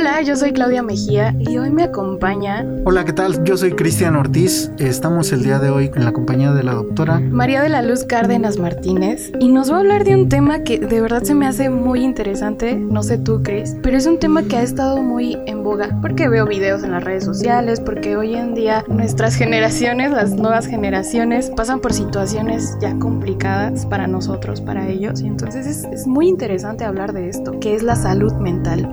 Hola, yo soy Claudia Mejía y hoy me acompaña. Hola, ¿qué tal? Yo soy Cristian Ortiz. Estamos el día de hoy en la compañía de la doctora María de la Luz Cárdenas Martínez y nos va a hablar de un tema que de verdad se me hace muy interesante. No sé tú, Cris, pero es un tema que ha estado muy en boga porque veo videos en las redes sociales, porque hoy en día nuestras generaciones, las nuevas generaciones, pasan por situaciones ya complicadas para nosotros, para ellos. Y entonces es, es muy interesante hablar de esto, que es la salud mental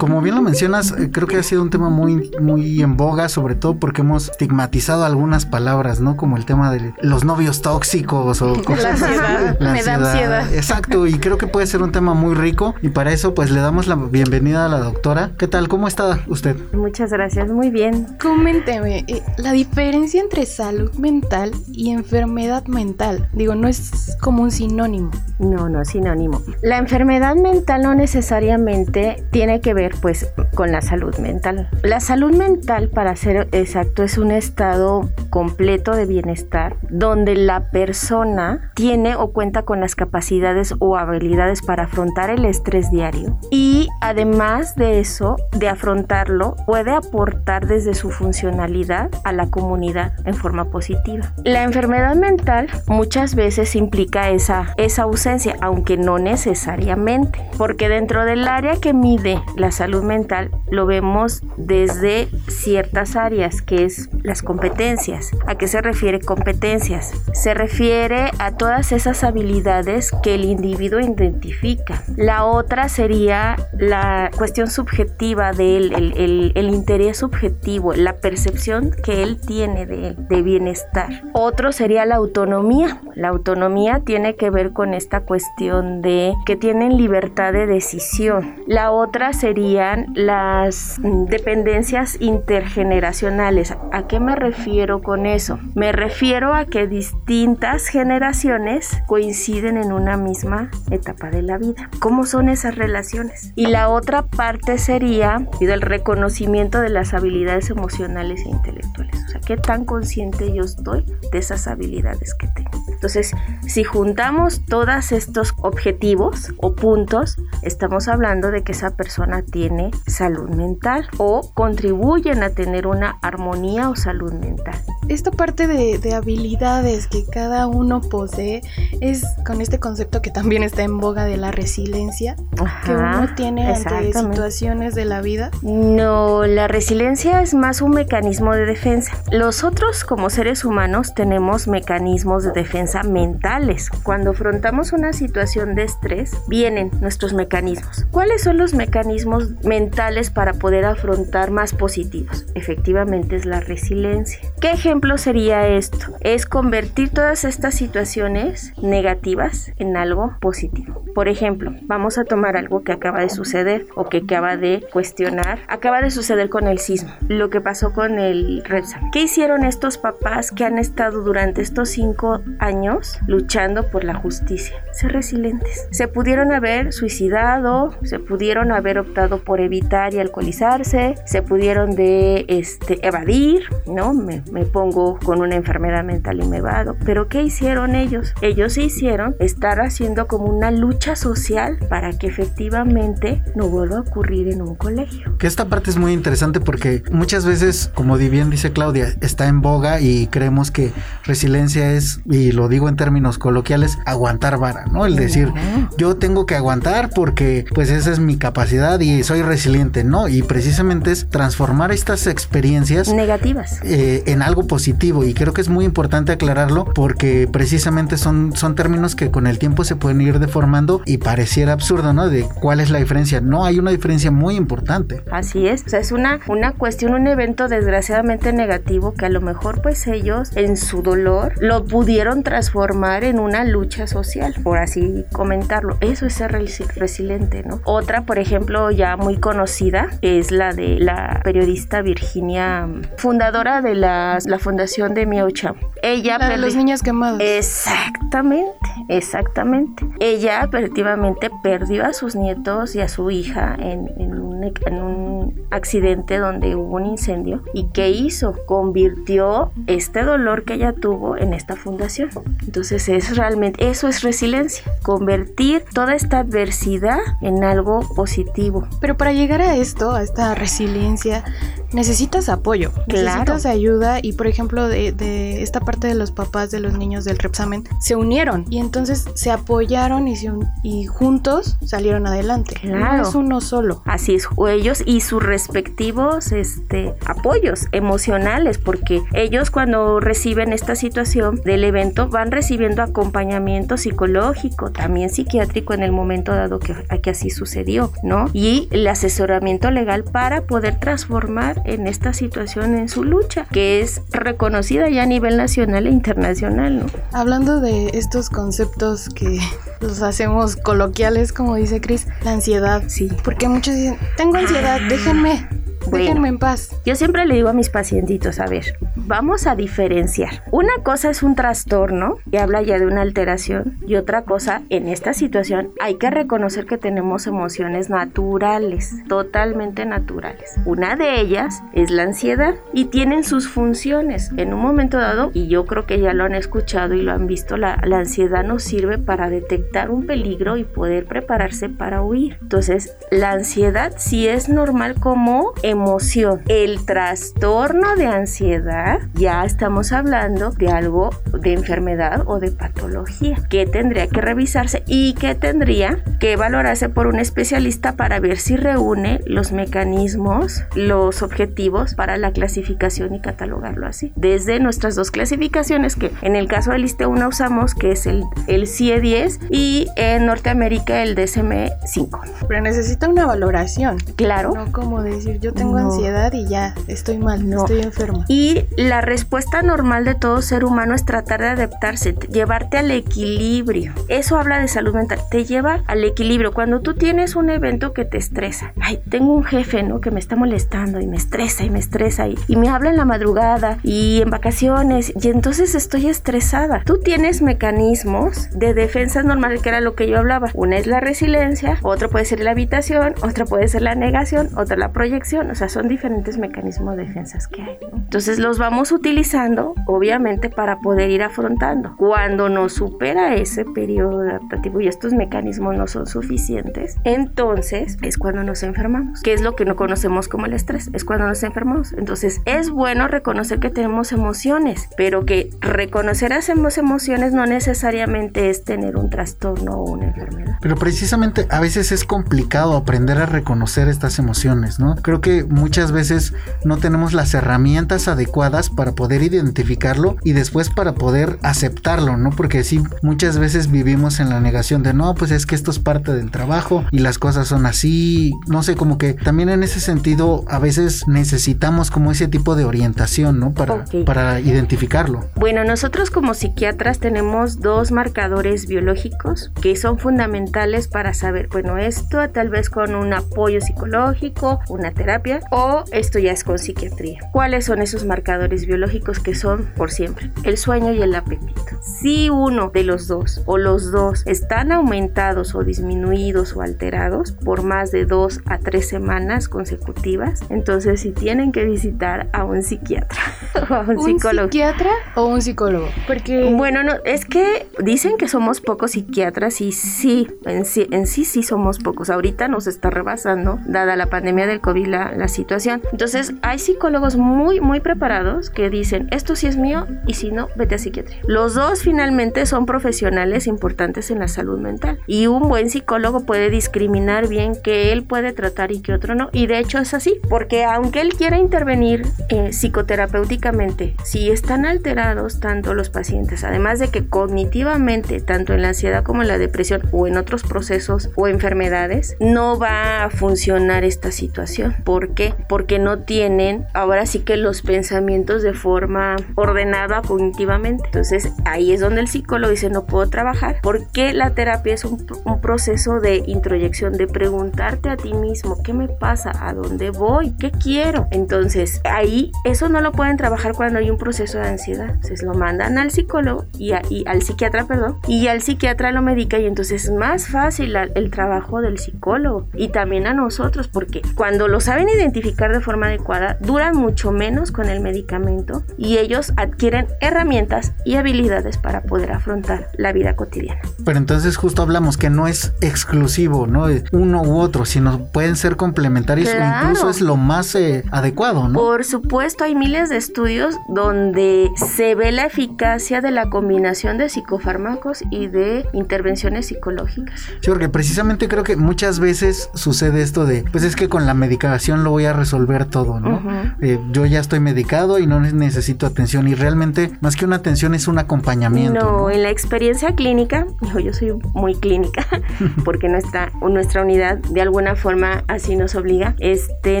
como bien lo mencionas, eh, creo que ha sido un tema muy, muy en boga, sobre todo porque hemos estigmatizado algunas palabras, ¿no? Como el tema de los novios tóxicos o cosas la ansiedad, me da ansiedad. Exacto, y creo que puede ser un tema muy rico y para eso pues le damos la bienvenida a la doctora. ¿Qué tal? ¿Cómo está usted? Muchas gracias, muy bien. Coménteme, eh, la diferencia entre salud mental y enfermedad mental. Digo, no es como un sinónimo. No, no es sinónimo. La enfermedad mental no necesariamente tiene que ver pues con la salud mental. La salud mental, para ser exacto, es un estado completo de bienestar donde la persona tiene o cuenta con las capacidades o habilidades para afrontar el estrés diario y además de eso, de afrontarlo, puede aportar desde su funcionalidad a la comunidad en forma positiva. La enfermedad mental muchas veces implica esa, esa ausencia, aunque no necesariamente, porque dentro del área que mide la salud mental lo vemos desde ciertas áreas, que es las competencias. ¿A qué se refiere competencias? Se refiere a todas esas habilidades que el individuo identifica. La otra sería la cuestión subjetiva de él, el, el interés subjetivo, la percepción que él tiene de de bienestar. Otro sería la autonomía. La autonomía tiene que ver con esta cuestión de que tienen libertad de decisión. La otra serían las dependencias intergeneracionales. ¿A qué me refiero con eso? Me refiero a que distintas generaciones coinciden en una misma etapa de la vida. ¿Cómo son esas relaciones? Y la otra parte sería el reconocimiento de las habilidades emocionales e intelectuales. O sea, ¿qué tan consciente yo estoy de esas habilidades que tengo? Entonces, si juntamos todos estos objetivos o puntos, estamos hablando de que esa persona tiene salud mental o contribuyen a tener una armonía o salud mental. Esta parte de, habilidades que cada uno posee es con este concepto que también está en boga de la resiliencia que uno tiene ante situaciones de la vida. No, la resiliencia es más un mecanismo de defensa. Los otros como seres humanos tenemos mecanismos de defensa mentales. Cuando afrontamos una situación de estrés, vienen nuestros mecanismos. ¿Cuáles son los mecanismos mentales para poder afrontar más positivos? Efectivamente es la resiliencia. ¿Qué ejemplo sería esto? Es convertir todas estas situaciones negativas en algo positivo. Por ejemplo, vamos a tomar algo que acaba de suceder o que acaba de cuestionar. Acaba de suceder con el sismo, lo que pasó con el Repsa. ¿Qué hicieron estos papás que han estado durante estos cinco años luchando por la justicia. Ser resilientes. Se pudieron haber suicidado, se pudieron haber optado por evitar y alcoholizarse, se pudieron de este, evadir, ¿no? Me, me pongo con una enfermedad mental y me evado. Pero ¿qué hicieron ellos? Ellos hicieron estar haciendo como una lucha social para que efectivamente no vuelva a ocurrir en un colegio. Que esta parte es muy interesante porque muchas veces, como bien dice Claudia, está en boga y creemos que resiliencia es, y lo digo en términos coloquiales, aguantar vara, ¿no? El decir, yo tengo que aguantar porque pues esa es mi capacidad y soy resiliente, ¿no? Y precisamente es transformar estas experiencias negativas eh, en algo positivo y creo que es muy importante aclararlo porque precisamente son, son términos que con el tiempo se pueden ir deformando y pareciera absurdo, ¿no? De cuál es la diferencia. No, hay una diferencia muy importante. Así es, o sea, es una, una cuestión, un evento desgraciadamente negativo que a lo mejor pues ellos en su dolor lo pudieron transformar en una lucha social, por así comentarlo. Eso es ser resiliente, ¿no? Otra, por ejemplo, ya muy conocida es la de la periodista Virginia, fundadora de la, la fundación de Miaucha. Ella... La de los niños quemados. Exactamente, exactamente. Ella efectivamente perdió a sus nietos y a su hija en, en, un, en un accidente donde hubo un incendio. ¿Y qué hizo? Convirtió este dolor que ella tuvo en esta fundación. Entonces es realmente, eso es resiliencia, convertir toda esta adversidad en algo positivo. Pero para llegar a esto, a esta resiliencia, necesitas apoyo, necesitas ayuda y por ejemplo de, de, esta parte de los papás de los niños del Repsamen se unieron y entonces se apoyaron y, se y juntos salieron adelante. Claro. No es uno solo. Así es, ellos y sus respectivos este, apoyos emocionales porque ellos cuando reciben esta situación del evento van recibiendo acompañamiento psicológico, también psiquiátrico en el momento dado que, que así sucedió, ¿no? Y el asesoramiento legal para poder transformar en esta situación en su lucha, que es reconocida ya a nivel nacional e internacional, ¿no? Hablando de estos conceptos que los hacemos coloquiales, como dice Chris, la ansiedad. Sí. Porque muchos dicen, tengo ansiedad, déjenme Déjenme en paz. Yo siempre le digo a mis pacientitos, a ver, vamos a diferenciar. Una cosa es un trastorno y habla ya de una alteración y otra cosa, en esta situación hay que reconocer que tenemos emociones naturales, totalmente naturales. Una de ellas es la ansiedad y tienen sus funciones. En un momento dado, y yo creo que ya lo han escuchado y lo han visto, la, la ansiedad nos sirve para detectar un peligro y poder prepararse para huir. Entonces, la ansiedad sí es normal como emoción. El trastorno de ansiedad, ya estamos hablando de algo de enfermedad o de patología que tendría que revisarse y que tendría que valorarse por un especialista para ver si reúne los mecanismos, los objetivos para la clasificación y catalogarlo así. Desde nuestras dos clasificaciones que en el caso del ISTE-1 usamos que es el, el CIE-10 y en Norteamérica el DSM-5. Pero necesita una valoración. Claro. No como decir yo tengo ansiedad y ya estoy mal, no. estoy enfermo. Y la respuesta normal de todo ser humano es tratar de adaptarse, llevarte al equilibrio. Eso habla de salud mental, te lleva al equilibrio. Cuando tú tienes un evento que te estresa, ay, tengo un jefe, ¿no? Que me está molestando y me estresa y me estresa y, y me habla en la madrugada y en vacaciones y entonces estoy estresada. Tú tienes mecanismos de defensa normal, que era lo que yo hablaba. Una es la resiliencia, otra puede ser la habitación, otra puede ser la negación, otra la proyección o sea, son diferentes mecanismos de defensas que hay. Entonces los vamos utilizando, obviamente, para poder ir afrontando. Cuando nos supera ese periodo adaptativo y estos mecanismos no son suficientes, entonces es cuando nos enfermamos, que es lo que no conocemos como el estrés, es cuando nos enfermamos. Entonces es bueno reconocer que tenemos emociones, pero que reconocer hacemos emociones no necesariamente es tener un trastorno o una enfermedad. Pero precisamente a veces es complicado aprender a reconocer estas emociones, ¿no? Creo que muchas veces no tenemos las herramientas adecuadas para poder identificarlo y después para poder aceptarlo, ¿no? Porque sí, muchas veces vivimos en la negación de no, pues es que esto es parte del trabajo y las cosas son así, no sé, como que también en ese sentido a veces necesitamos como ese tipo de orientación, ¿no? Para, para identificarlo. Bueno, nosotros como psiquiatras tenemos dos marcadores biológicos que son fundamentales para saber, bueno, esto tal vez con un apoyo psicológico, una terapia, o esto ya es con psiquiatría. ¿Cuáles son esos marcadores biológicos que son por siempre? El sueño y el apetito. Si uno de los dos o los dos están aumentados o disminuidos o alterados por más de dos a tres semanas consecutivas, entonces si tienen que visitar a un psiquiatra o a un, psicólogo. ¿Un psiquiatra o un psicólogo? Porque bueno, no, es que dicen que somos pocos psiquiatras y sí, en sí, en sí sí somos pocos. Ahorita nos está rebasando, dada la pandemia del COVID, la, la situación. Entonces, hay psicólogos muy, muy preparados que dicen, esto sí es mío y si no, vete a psiquiatría. Los dos finalmente son profesionales importantes en la salud mental y un buen psicólogo puede discriminar bien que él puede tratar y que otro no. Y de hecho es así, porque aunque él quiera intervenir eh, psicoterapéuticamente, si están alterados tanto los pacientes, además de que cognitivamente, tanto en la ansiedad como en la depresión o en otros procesos o enfermedades, no va a funcionar esta situación. ¿Por qué? Porque no tienen ahora sí que los pensamientos de forma ordenada cognitivamente. Entonces ahí es donde el psicólogo dice no puedo trabajar porque la terapia es un, proceso de introyección, de preguntarte a ti mismo qué me pasa, a dónde voy, qué quiero. Entonces ahí eso no lo pueden trabajar cuando hay un proceso de ansiedad. Entonces lo mandan al psicólogo y, al psiquiatra, perdón, y al psiquiatra lo medica y entonces es más fácil el trabajo del psicólogo y también a nosotros porque cuando lo saben identificar de forma adecuada duran mucho menos con el medicamento y ellos adquieren herramientas y habilidades para poder afrontar la vida cotidiana. Pero entonces justo hablamos que no es exclusivo, ¿no? Uno u otro, sino pueden ser complementarios o incluso es lo más eh, adecuado, ¿no? Por supuesto, hay miles de estudios donde se ve la eficacia de la combinación de psicofármacos y de intervenciones psicológicas. Sí, porque precisamente creo que muchas veces sucede esto de, pues es que con la medicación lo voy a resolver todo, ¿no? Eh, yo ya estoy medicado y no necesito atención y realmente más que una atención es un acompañamiento. No, en la experiencia clínica, yo soy muy clínica porque nuestra, nuestra unidad de alguna forma así nos obliga, este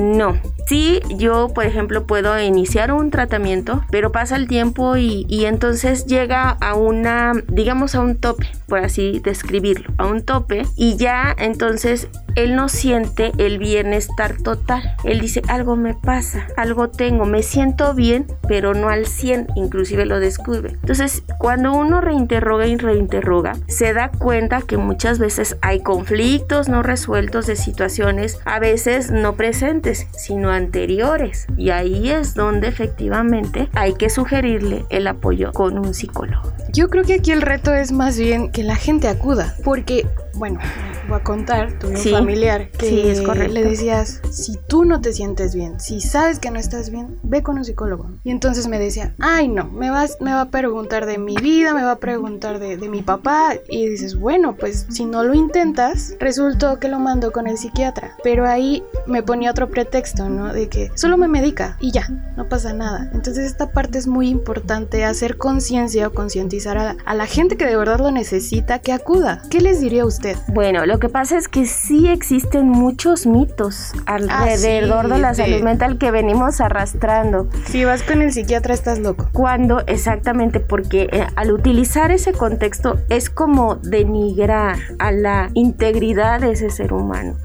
no. Sí, yo por ejemplo puedo iniciar un tratamiento, pero pasa el tiempo y, y entonces llega a una, digamos a un tope, por así describirlo, a un tope y ya entonces él no siente el bienestar total. Él dice, algo me pasa, algo tengo, me siento bien, pero no al 100, inclusive lo descubre. Entonces, cuando uno reinterroga y reinterroga, se da cuenta que muchas veces hay conflictos no resueltos de situaciones, a veces no presentes, sino anteriores. Y ahí es donde efectivamente hay que sugerirle el apoyo con un psicólogo. Yo creo que aquí el reto es más bien que la gente acuda, porque bueno, voy a contar, tuve un familiar que le decías, si tú no te sientes bien, si sabes que no estás bien, ve con un psicólogo. Y entonces me decía, ay no, me, vas, me va a preguntar de mi vida, me va a preguntar de, de mi papá. Y dices, bueno, pues si no lo intentas, resultó que lo mando con el psiquiatra. Pero ahí me ponía otro pretexto, ¿no? De que solo me medica y ya, no pasa nada. Entonces esta parte es muy importante, hacer conciencia o concientizar a, a la gente que de verdad lo necesita, que acuda. ¿Qué les diría usted? Bueno, lo que pasa es que sí existen muchos mitos alrededor de la salud mental que venimos arrastrando. Si vas con el psiquiatra estás loco. ¿Cuándo? Exactamente, porque eh, al utilizar ese contexto es como denigrar a la integridad de ese ser humano.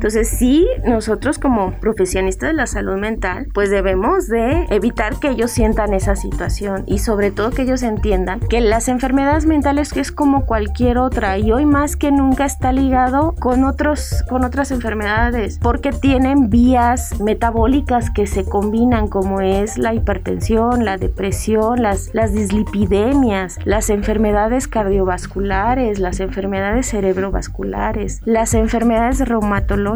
Entonces sí, nosotros como profesionistas de la salud mental, pues debemos de evitar que ellos sientan esa situación y sobre todo que ellos entiendan que las enfermedades mentales que es como cualquier otra y hoy más que nunca está ligado con otros con otras enfermedades porque tienen vías metabólicas que se combinan como es la hipertensión, la depresión, las las dislipidemias, las enfermedades cardiovasculares, las enfermedades cerebrovasculares, las enfermedades reumatológicas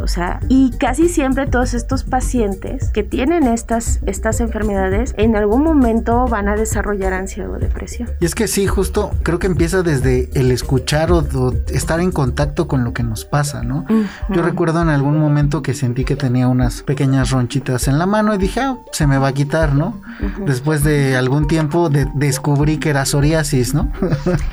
o sea, y casi siempre todos estos pacientes que tienen estas, estas enfermedades en algún momento van a desarrollar ansiedad o depresión. Y es que sí, justo creo que empieza desde el escuchar o, estar en contacto con lo que nos pasa, ¿no? Yo recuerdo en algún momento que sentí que tenía unas pequeñas ronchitas en la mano y dije, ah, se me va a quitar, ¿no? Después de algún tiempo descubrí que era psoriasis, ¿no?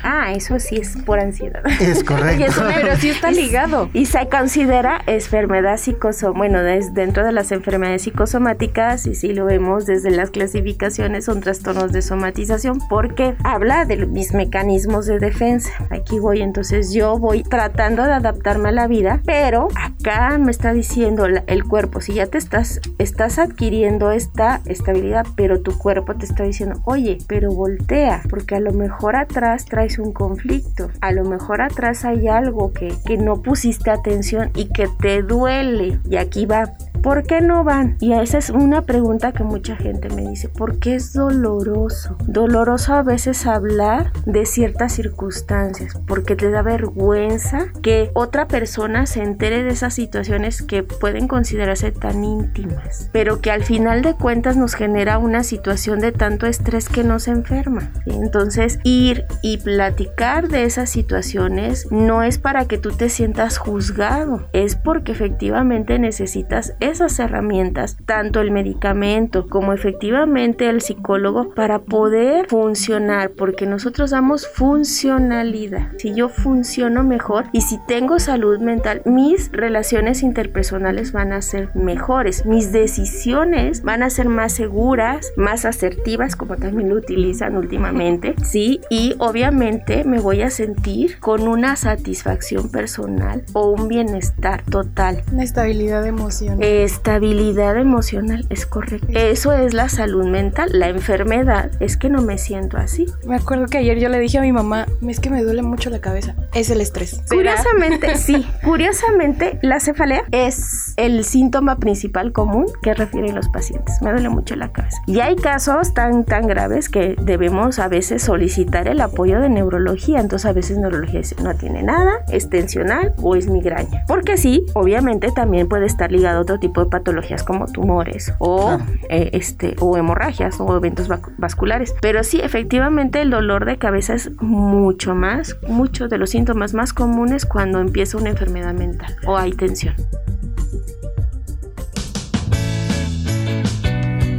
ah, eso sí es por ansiedad. Es correcto. pero sí está ligado. Y se considera enfermedad psicosomática, bueno, dentro de las enfermedades psicosomáticas, y si lo vemos desde las clasificaciones, son trastornos de somatización, porque habla de mis mecanismos de defensa. Aquí voy, entonces yo voy tratando de adaptarme a la vida, pero acá me está diciendo el cuerpo, si ya te estás, estás adquiriendo esta estabilidad, pero tu cuerpo te está diciendo, oye, pero voltea, porque a lo mejor atrás traes un conflicto, a lo mejor atrás hay algo que, que no pusiste atención y que te duele. Y aquí va, ¿por qué no van? Y esa es una pregunta que mucha gente me dice, ¿por qué es doloroso? Doloroso a veces hablar de ciertas circunstancias, porque te da vergüenza que otra persona se entere de esas situaciones que pueden considerarse tan íntimas, pero que al final de cuentas nos genera una situación de tanto estrés que nos enferma. Entonces, ir y platicar de esas situaciones no es para que tú te sientas juzgado, es porque efectivamente necesitas esas herramientas, tanto el medicamento como efectivamente el psicólogo, para poder funcionar, porque nosotros damos funcionalidad. Si yo funciono mejor y si tengo salud mental, mis relaciones interpersonales van a ser mejores, mis decisiones van a ser más seguras, más asertivas, como también lo utilizan últimamente, ¿sí? Y obviamente me voy a sentir con una satisfacción personal o un bienestar total. Una estabilidad emocional. Estabilidad emocional, es correcto. Eso es la salud mental. La enfermedad es que no me siento así. Me acuerdo que ayer yo le dije a mi mamá, es que me duele mucho la cabeza. Es el estrés. Curiosamente, sí. Curiosamente, la cefalea es el síntoma principal común que refieren los pacientes. Me duele mucho la cabeza. Y hay casos tan, tan graves que debemos a veces solicitar el apoyo de neurología. Entonces a veces neurología dice, no tiene nada, es tensional o es migraña. Porque sí, obviamente también puede estar ligado a otro tipo de patologías como tumores o, eh, este, o hemorragias o eventos vasculares. Pero sí, efectivamente el dolor de cabeza es mucho más, muchos de los síntomas más comunes cuando empieza una enfermedad mental o hay tensión.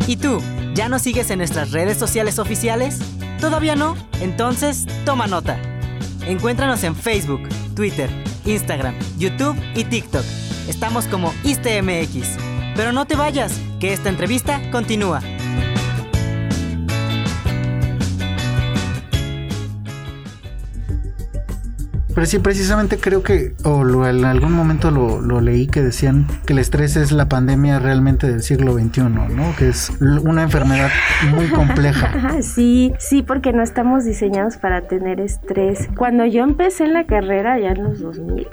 ¿Y tú? ¿Ya nos sigues en nuestras redes sociales oficiales? ¿Todavía no? Entonces, toma nota. Encuéntranos en Facebook, Twitter, Instagram, YouTube y TikTok. Estamos como ISTMX. Pero no te vayas, que esta entrevista continúa. Pero sí, precisamente creo que, o en algún momento lo, leí que decían que el estrés es la pandemia realmente del siglo XXI, ¿no? Que es una enfermedad muy compleja. Sí, sí, porque no estamos diseñados para tener estrés. Cuando yo empecé en la carrera, ya en los 2000,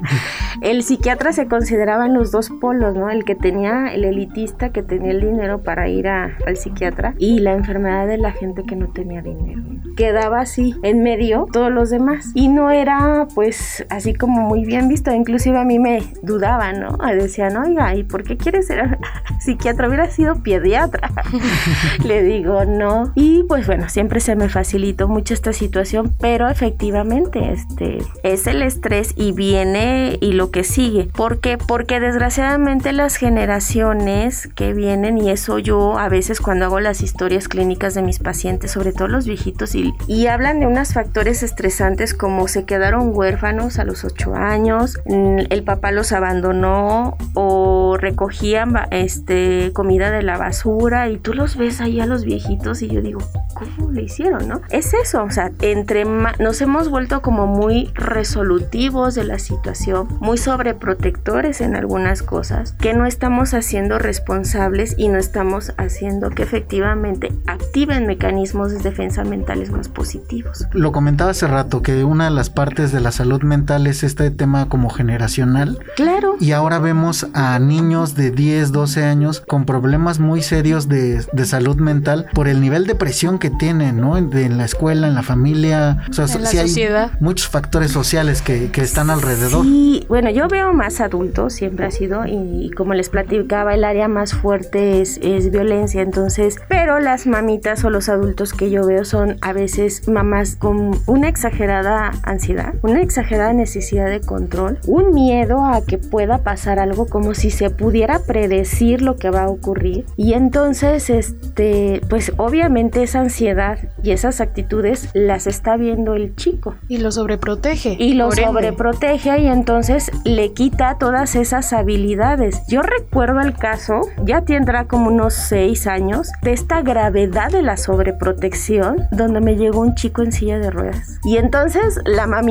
el psiquiatra se consideraba en los dos polos, ¿no? El que tenía, el elitista que tenía el dinero para ir al psiquiatra y la enfermedad de la gente que no tenía dinero. Quedaba así, en medio, todos los demás. Y no era pues así como muy bien visto, inclusive a mí me dudaban, ¿no? Decían, oiga, ¿y por qué quieres ser psiquiatra? Hubiera sido pediatra. Le digo, no. Y pues bueno, siempre se me facilitó mucho esta situación, pero efectivamente, este, es el estrés y viene y lo que sigue. ¿Por qué? Porque desgraciadamente las generaciones que vienen, y eso yo a veces cuando hago las historias clínicas de mis pacientes, sobre todo los viejitos, y, y hablan de unos factores estresantes como se quedan quedaron huérfanos a los 8 años, el papá los abandonó o recogían este, comida de la basura y tú los ves ahí a los viejitos y yo digo, ¿cómo le hicieron, no? Es eso, o sea, entre nos hemos vuelto como muy resolutivos de la situación, muy sobreprotectores en algunas cosas, que no estamos haciendo responsables y no estamos haciendo que efectivamente activen mecanismos de defensa mentales más positivos. Lo comentaba hace rato que una de las partes de la salud mental es este tema como generacional. Claro. Y ahora vemos a niños de 10, 12 años con problemas muy serios de, salud mental por el nivel de presión que tienen, ¿no? en la escuela, en la familia. O sea, en la sociedad. Hay muchos factores sociales que, que están alrededor. Sí, bueno, yo veo más adultos, siempre ha sido, y como les platicaba, el área más fuerte es, es violencia, entonces, pero las mamitas o los adultos que yo veo son a veces mamás con una exagerada ansiedad una exagerada necesidad de control, un miedo a que pueda pasar algo como si se pudiera predecir lo que va a ocurrir. Y entonces este pues obviamente esa ansiedad y esas actitudes las está viendo el chico. Y lo sobreprotege y lo sobreprotege y entonces le quita todas esas habilidades. Yo recuerdo el caso, ya tendrá como unos seis años, de esta gravedad de la sobreprotección donde me llegó un chico en silla de ruedas. Y entonces la mami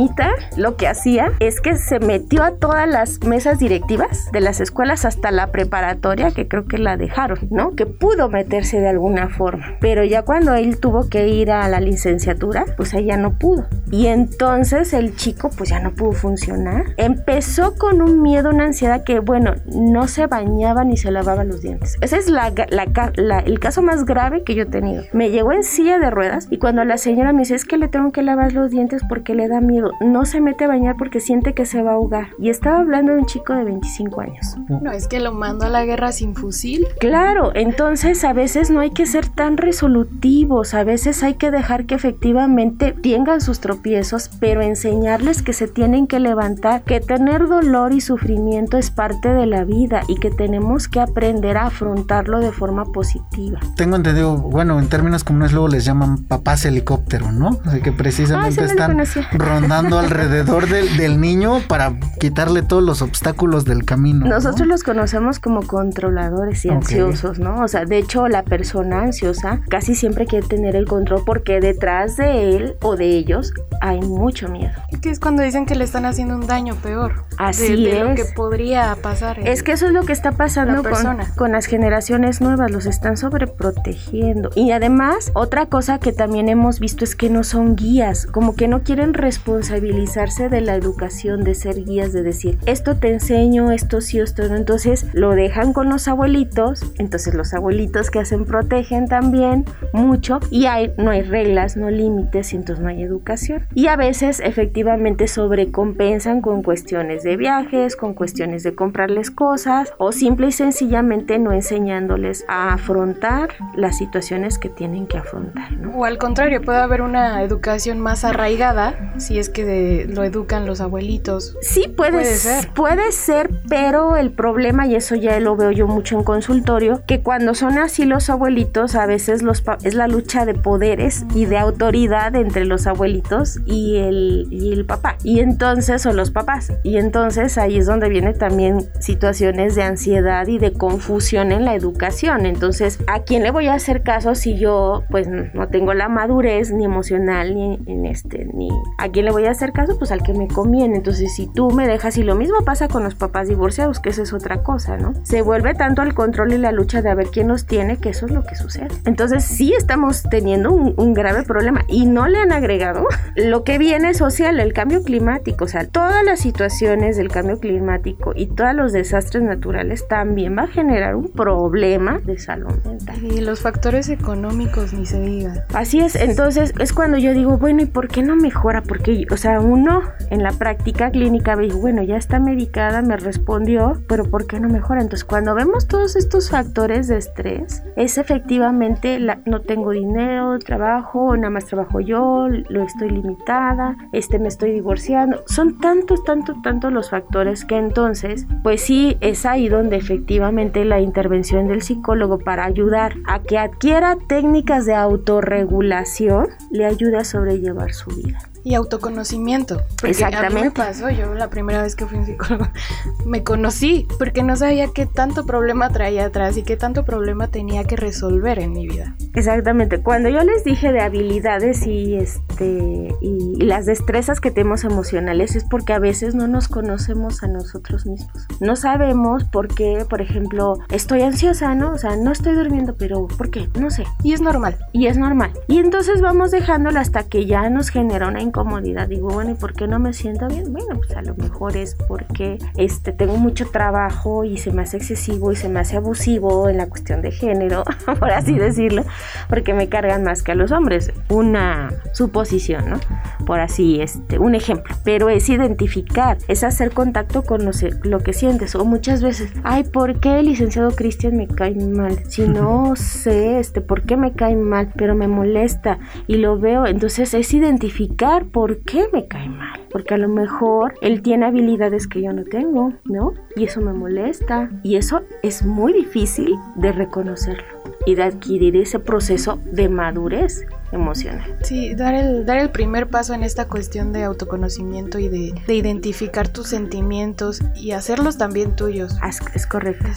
lo que hacía es que se metió a todas las mesas directivas de las escuelas hasta la preparatoria, que creo que la dejaron, ¿no? Que pudo meterse de alguna forma. Pero ya cuando él tuvo que ir a la licenciatura, pues ella no pudo. Y entonces el chico pues ya no pudo funcionar. Empezó con un miedo, una ansiedad que, bueno, no se bañaba ni se lavaba los dientes. Ese es la, el caso más grave que yo he tenido. Me llegó en silla de ruedas y cuando la señora me dice es que le tengo que lavar los dientes porque le da miedo, no se mete a bañar porque siente que se va a ahogar. Y estaba hablando de un chico de 25 años. No, es que lo mando a la guerra sin fusil. Claro, entonces a veces no hay que ser tan resolutivos, a veces hay que dejar que efectivamente tengan sus tropiezos, pero enseñarles que se tienen que levantar, que tener dolor y sufrimiento es parte de la vida y que tenemos que aprender a afrontarlo de forma positiva. Tengo entendido, bueno, en términos comunes luego les llaman papás helicóptero, ¿no? O sea, que precisamente ah, están rondando alrededor del, del, niño para quitarle todos los obstáculos del camino. Nosotros los conocemos como controladores y ansiosos, ¿no? O sea, de hecho la persona ansiosa casi siempre quiere tener el control porque detrás de él o de ellos hay mucho miedo. Que es cuando dicen que le están haciendo un daño peor. Así de, es. lo que podría pasar. Es que eso es lo que está pasando con, con las generaciones nuevas, los están sobreprotegiendo. Y además, otra cosa que también hemos visto es que no son guías, como que no quieren responsabilizarse de la educación, de ser guías, de decir, esto te enseño, esto sí, esto no. Entonces lo dejan con los abuelitos, entonces los abuelitos que hacen protegen también mucho y hay, no hay reglas, no límites entonces no hay educación. Y a veces efectivamente sobrecompensan con cuestiones de viajes, con cuestiones de comprarles cosas o simple y sencillamente no enseñándoles a afrontar las situaciones que tienen que afrontar. O al contrario, puede haber una educación más arraigada si es que lo educan los abuelitos. Sí, puede, ser. Puede ser, pero el problema, y eso ya lo veo yo mucho en consultorio, que cuando son así los abuelitos, a veces los es la lucha de poderes y de autoridad entre los abuelitos y el, y el papá. Y entonces, o los papás. Y entonces ahí es donde vienen también situaciones de ansiedad y de confusión en la educación. Entonces, ¿a quién le voy a hacer caso si yo pues no tengo la madurez ni emocional ni en este ni a quién le voy a hacer caso? Pues al que me conviene. Entonces, si tú me dejas y lo mismo pasa con los papás divorciados, que eso es otra cosa, ¿no? Se vuelve tanto el control y la lucha de a ver quién nos tiene que eso es lo que sucede. Entonces, sí estamos teniendo un, un grave problema y no le han agregado lo que viene social, el cambio climático, o sea, todas las situaciones del cambio climático y todos los desastres naturales también va a generar un problema de salud mental. Y los factores económicos ni se diga. Así es, entonces es cuando yo digo, bueno, ¿y por qué no mejora? Porque, o sea, uno en la práctica clínica ve, bueno, ya está medicada, me respondió, pero ¿por qué no mejora? Entonces, cuando vemos todos estos factores de estrés, es efectivamente, la, no tengo dinero, trabajo, nada más trabajo yo, lo estoy limitada, este me estoy divorciando. Son tantos, tantos, tantos los factores que entonces, pues sí, es ahí donde efectivamente la intervención del psicólogo para ayudar a que adquiera técnicas de autorregulación le ayuda a sobrellevar su vida y autoconocimiento. Exactamente. A mí me pasó, yo la primera vez que fui un psicólogo me conocí porque no sabía qué tanto problema traía atrás y qué tanto problema tenía que resolver en mi vida. Exactamente. Cuando yo les dije de habilidades y este y, las destrezas que tenemos emocionales es porque a veces no nos conocemos a nosotros mismos. No sabemos por qué, por ejemplo, estoy ansiosa, ¿no? O sea, no estoy durmiendo, pero ¿por qué? No sé. Y es normal. Y es normal. Y entonces vamos dejándolo hasta que ya nos genera una incomodidad. Digo, bueno, ¿y por qué no me siento bien? Bueno, pues a lo mejor es porque este, tengo mucho trabajo y se me hace excesivo y se me hace abusivo en la cuestión de género, por así decirlo, porque me cargan más que a los hombres. Una suposición, ¿no? Por así, este, un ejemplo. Pero es identificar, es hacer contacto con lo, lo que sientes. O muchas veces, ay, ¿por qué el licenciado Cristian me cae mal? Si no sé, este, ¿por qué me cae mal? Pero me molesta y lo veo. Entonces es identificar por qué me cae mal. Porque a lo mejor él tiene habilidades que yo no tengo, ¿no? Y eso me molesta. Y eso es muy difícil de reconocerlo y de adquirir ese proceso de madurez emocional. Sí, dar el, dar el primer paso en esta cuestión de autoconocimiento y de, identificar tus sentimientos y hacerlos también tuyos. Es, correcto.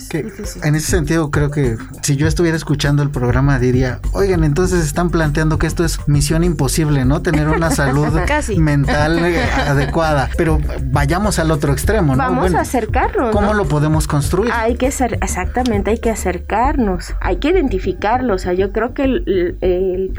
en ese sentido, creo que si yo estuviera escuchando el programa diría, oigan, entonces están planteando que esto es misión imposible, ¿no? Tener una salud mental adecuada. Pero vayamos al otro extremo, ¿no? Vamos a acercarnos. ¿Cómo lo podemos construir? Hay que ser, exactamente, hay que acercarnos, hay que identificarlo. O sea, yo creo que el, el,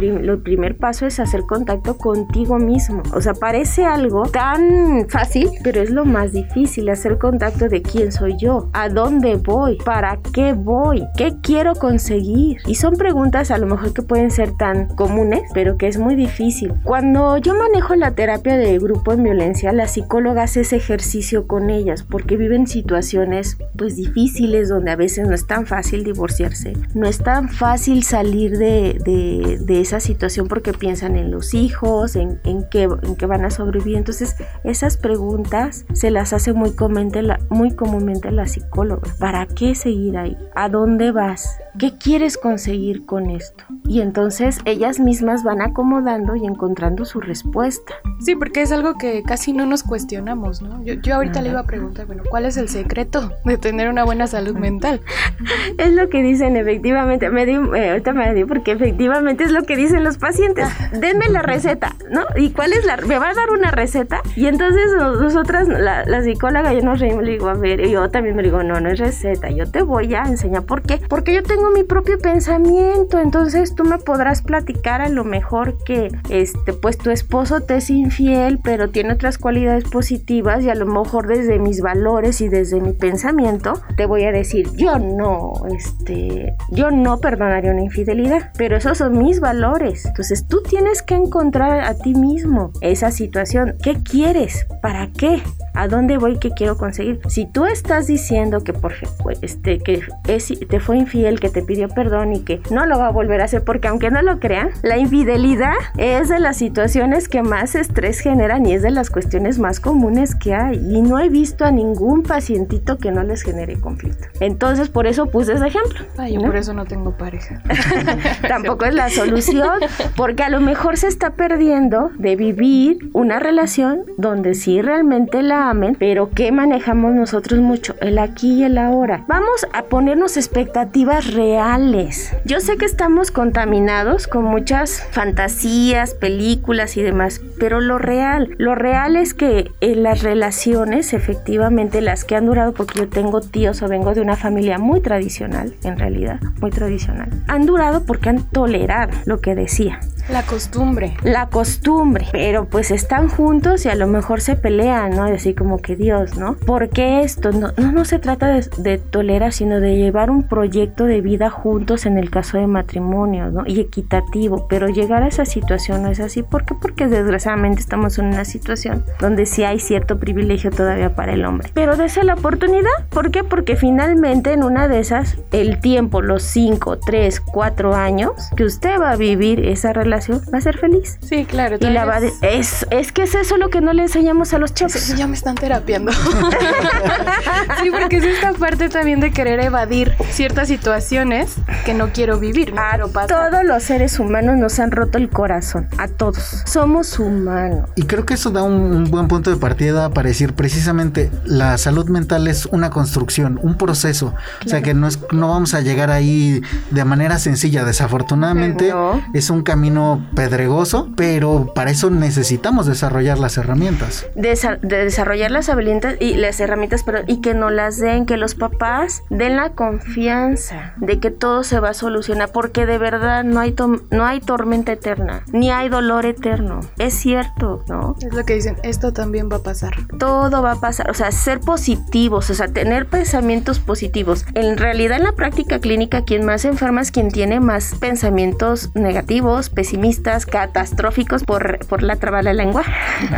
primer paso es hacer contacto contigo mismo. O sea, parece algo tan fácil, pero es lo más difícil, hacer contacto de quién soy yo, a dónde voy, para qué voy, qué quiero conseguir. Y son preguntas a lo mejor que pueden ser tan comunes, pero que es muy difícil. Cuando yo manejo la terapia de grupo en violencia, la psicóloga hace ese ejercicio con ellas porque viven situaciones pues difíciles donde a veces no es tan fácil divorciarse, no es tan fácil salir de, de, esa situación porque piensan en los hijos, en, en, qué, en qué van a sobrevivir. Entonces esas preguntas se las hace muy comúnmente la, muy comúnmente la psicóloga. ¿Para qué seguir ahí? ¿A dónde vas? ¿Qué quieres conseguir con esto? Y entonces ellas mismas van acomodando y encontrando su respuesta. Sí, porque es algo que casi no nos cuestionamos, ¿no? Yo, yo ahorita le iba a preguntar, bueno, ¿cuál es el secreto de tener una buena salud mental? es lo que dicen efectivamente, me di, eh, ahorita me di porque efectivamente es lo que dicen los pacientes. Denme la receta, ¿no? ¿Y cuál es la? Me va a dar una receta y entonces nosotras, la, la psicóloga, yo nos reímos, le digo, a ver, yo también me digo, no, no es receta, yo te voy a enseñar por qué, porque yo tengo mi propio pensamiento, entonces tú me podrás platicar a lo mejor que este pues tu esposo te es infiel, pero tiene otras cualidades positivas y a lo mejor desde mis valores y desde mi pensamiento te voy a decir, yo no, este, yo no perdonaría una infidelidad, pero esos son mis valores. Entonces tú tienes que encontrar a ti mismo esa situación, ¿qué quieres? ¿Para qué? ¿A dónde voy? ¿Qué quiero conseguir? Si tú estás diciendo que por este que es, te fue infiel, que te pidió perdón y que no lo va a volver a hacer porque aunque no lo crean, la infidelidad es de las situaciones que más estrés generan y es de las cuestiones más comunes que hay y no he visto a ningún pacientito que no les genere conflicto. Entonces por eso puse ese ejemplo. Ay, yo por eso no tengo pareja. Tampoco es la solución porque a lo mejor se está perdiendo de vivir una relación donde sí realmente la amen, pero que manejamos nosotros mucho, el aquí y el ahora. Vamos a ponernos expectativas reales. Yo sé que estamos contaminados con muchas fantasías, películas y demás, pero lo real, lo real es que en las relaciones, efectivamente, las que han durado, porque yo tengo tíos o vengo de una familia muy tradicional, en realidad, muy tradicional, han durado porque han tolerado lo que decía. La costumbre. La costumbre. Pero pues están juntos y a lo mejor se pelean, ¿no? Así como que Dios, ¿no? porque esto? No, no, se trata de, de, tolerar, sino de llevar un proyecto de vida juntos en el caso de matrimonio, ¿no? Y equitativo. Pero llegar a esa situación no es así. ¿Por qué? Porque desgraciadamente estamos en una situación donde sí hay cierto privilegio todavía para el hombre. Pero dése la oportunidad. ¿Por qué? Porque finalmente en una de esas, el tiempo, los 5, 3, 4 años que usted va a vivir esa relación, va a ser feliz. Sí, claro. Y la va es, es que es eso lo que no le enseñamos a los chavos. ya me están terapiando. sí, porque es esta parte también de querer evadir ciertas situaciones que no quiero vivir. a todos los seres humanos nos han roto el corazón. A todos. Somos humanos. Y creo que eso da un, buen punto de partida para decir precisamente la salud mental es una construcción, un proceso. O sea que no, es, no vamos a llegar ahí de manera sencilla. Desafortunadamente es un camino pedregoso, pero para eso necesitamos desarrollar las herramientas. de desarrollar las habilidades y las herramientas, pero y que no las den, que los papás den la confianza de que todo se va a solucionar, porque de verdad no hay no hay tormenta eterna, ni hay dolor eterno. Es cierto, ¿no? Es lo que dicen, esto también va a pasar. Todo va a pasar, o sea, ser positivos, o sea, tener pensamientos positivos. En realidad en la práctica clínica quien más enferma es quien tiene más pensamientos negativos, pesimistas, catastróficos por, por la traba la lengua.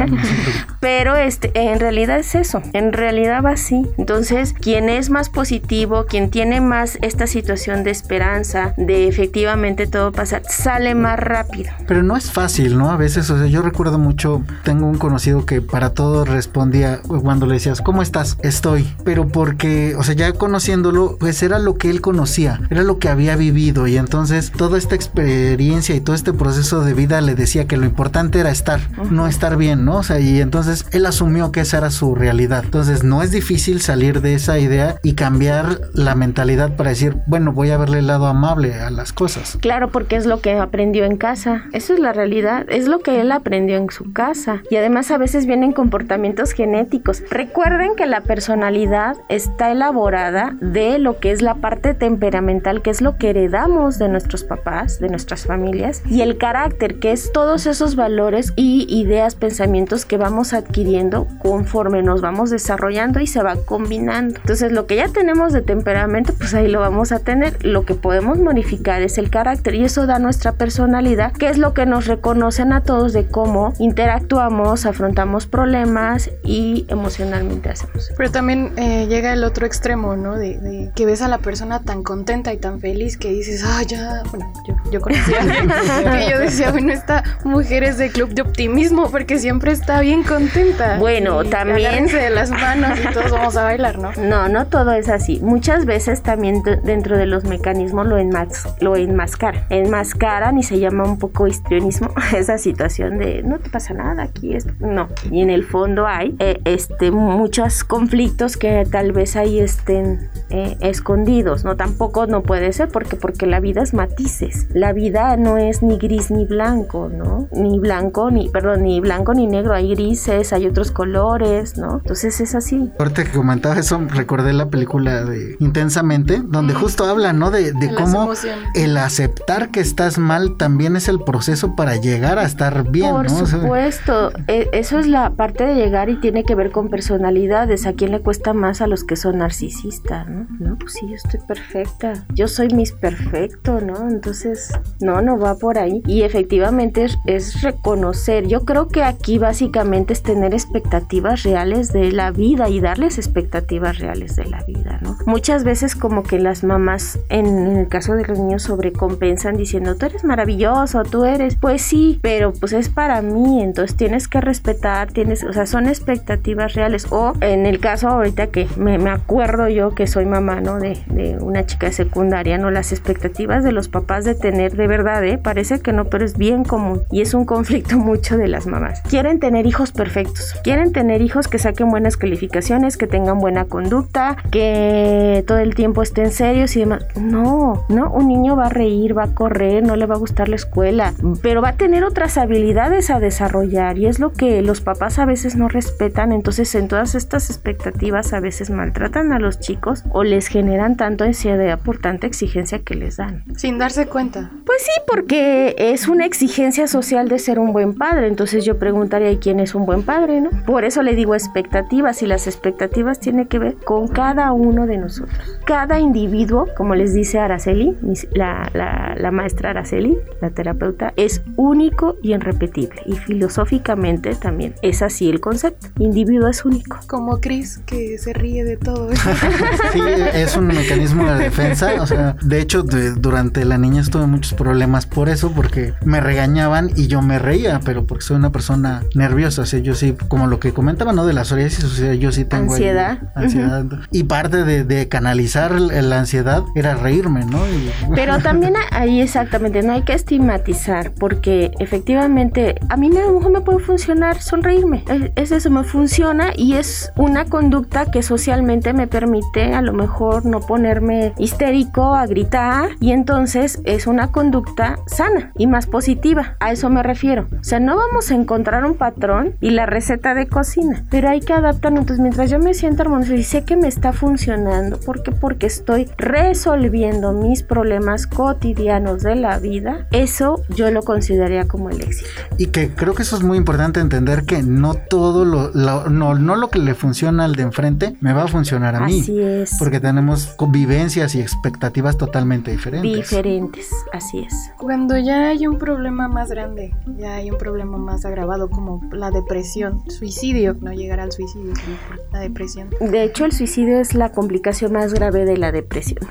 Pero este, en realidad es eso, en realidad va así. Entonces, quien es más positivo, quien tiene más esta situación de esperanza, de efectivamente todo pasar, sale más rápido. Pero no es fácil, ¿no? A veces, o sea, yo recuerdo mucho, tengo un conocido que para todo respondía cuando le decías, ¿cómo estás? Estoy. Pero porque, o sea, ya conociéndolo, pues era lo que él conocía, era lo que había vivido y entonces toda esta experiencia y todo este proceso de vida le decía que lo importante era estar, no estar bien, ¿no? O sea, y entonces él asumió que esa era su realidad. Entonces no es difícil salir de esa idea y cambiar la mentalidad para decir, bueno, voy a verle el lado amable a las cosas. Claro, porque es lo que aprendió en casa. Eso es la realidad, es lo que él aprendió en su casa. Y además a veces vienen comportamientos genéticos. Recuerden que la personalidad está elaborada de lo que es la parte temperamental, que es lo que heredamos de nuestros papás, de nuestras familias, y el carácter, que es todos esos valores y ideas, pensamientos que vamos adquiriendo conforme nos vamos desarrollando y se va combinando. Entonces, lo que ya tenemos de temperamento, pues ahí lo vamos a tener. Lo que podemos modificar es el carácter y eso da nuestra personalidad, que es lo que nos reconocen a todos de cómo interactuamos, afrontamos problemas y emocionalmente hacemos. Pero también eh, llega el otro extremo, ¿no? De, que ves a la persona tan contenta y tan feliz que dices, ah, ya, bueno, yo, yo conocía que yo decía, bueno, esta mujer es de club de optimismo porque siempre está bien contenta. Bueno, también. de las manos y todos vamos a bailar, ¿no? No, no todo es así. Muchas veces también dentro de los mecanismos lo, enmas lo enmascaran. Enmascaran y se llama un poco histrionismo esa situación de no te pasa nada aquí. Es... No, y en el fondo hay eh, este, muchos conflictos que tal vez ahí estén eh, escondidos. No, tampoco no puede ser porque, porque la vida es matices. La vida no es ni gris ni blanco, ¿no? Ni blanco, ni, perdón, ni blanco ni negro. Hay grises, hay otros colores, ¿no? Entonces es así. Ahorita que comentaba eso, recordé la película de Intensamente, donde justo habla, ¿no? De, de cómo el aceptar que estás mal también es el proceso para llegar a estar bien, Por supuesto, e, eso es la parte de llegar y tiene que ver con personalidades. ¿A quién le cuesta más a los que son narcisistas, no? No, pues sí, yo estoy perfecta. Yo soy mis perfecto, ¿no? Entonces, no, no va por ahí. Y efectivamente es, reconocer. Yo creo que aquí básicamente es tener expectativas reales de la vida y darles expectativas reales de la vida, ¿no? Muchas veces como que las mamás, en, en el caso de los niños, sobrecompensan diciendo, tú eres maravilloso, tú eres, pues sí, pero pues es para mí, entonces tienes que respetar, tienes, o sea, son expectativas reales. O en el caso ahorita que me, me acuerdo yo que soy mamá, ¿no? De, de, una chica secundaria, ¿no? Las expectativas de los papás de tener de verdad, ¿eh? Parece que no, pero es bien común y es un conflicto mucho de las mamás. Quieren tener hijos perfectos, quieren tener hijos que saquen buenas calificaciones, que tengan buena conducta, que todo el tiempo estén serios y demás. No, no, un niño va a reír, va a correr, no le va a gustar la escuela, pero va a tener otras habilidades a desarrollar y es lo que los papás a veces no respetan, entonces en todas estas expectativas a veces maltratan a los chicos o les generan tanto ansiedad por tanta exigencia que les dan. Sin darse cuenta. Pues sí, porque es una exigencia social de ser un buen padre, entonces yo preguntaría ¿y quién es un buen padre? ¿no? Por eso le digo expectativas y las expectativas tienen que ver con cada uno de nosotros. Cada individuo, como les dice Araceli, la, la, la maestra Araceli, la terapeuta, es único y irrepetible y filosóficamente también es así el concepto. Individuo es único. Como Chris que se ríe de todo. sí, es un mecanismo de defensa. O sea, de hecho, durante la niñez tuve muchos problemas por eso, porque me regañaban y yo me reía, pero porque soy una persona nerviosa. O sea, yo sí, como lo que comentaba, ¿no? De la psoriasis, o sea, yo sí tengo ansiedad. ansiedad. Y parte de, canalizar la ansiedad era reírme, ¿no? Pero también ahí exactamente, no hay que estigmatizar, porque efectivamente a mí a lo mejor me puede funcionar sonreírme. Es, eso, me funciona y es una conducta que socialmente me permite a lo mejor no ponerme histérico, a gritar, y entonces es una conducta sana y más positiva. A eso me refiero. O sea, no vamos a encontrar un patrón y la receta de cocina, pero hay que adaptarnos. Entonces, mientras yo me siento armonioso y sé que me está funcionando, ¿por qué? Porque estoy resolviendo mis problemas cotidianos de la vida, eso yo lo consideraría como el éxito. Y que creo que eso es muy importante entender que no todo lo, no, no lo que le funciona al de enfrente me va a funcionar a mí. Así es. Porque tenemos convivencias y expectativas totalmente diferentes. Diferentes, así es. Cuando ya hay un problema más grande, ya hay un problema más agravado como la depresión, suicidio, no llegar al suicidio, sino la depresión. De hecho, el suicidio es la complicación más grave de la depresión.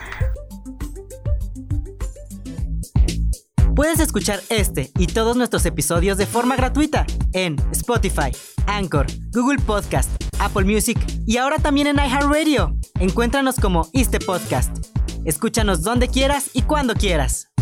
Puedes escuchar este y todos nuestros episodios de forma gratuita en Spotify, Anchor, Google Podcast, Apple Music y ahora también en iHeartRadio. Encuéntranos como este podcast. Escúchanos donde quieras y cuando quieras.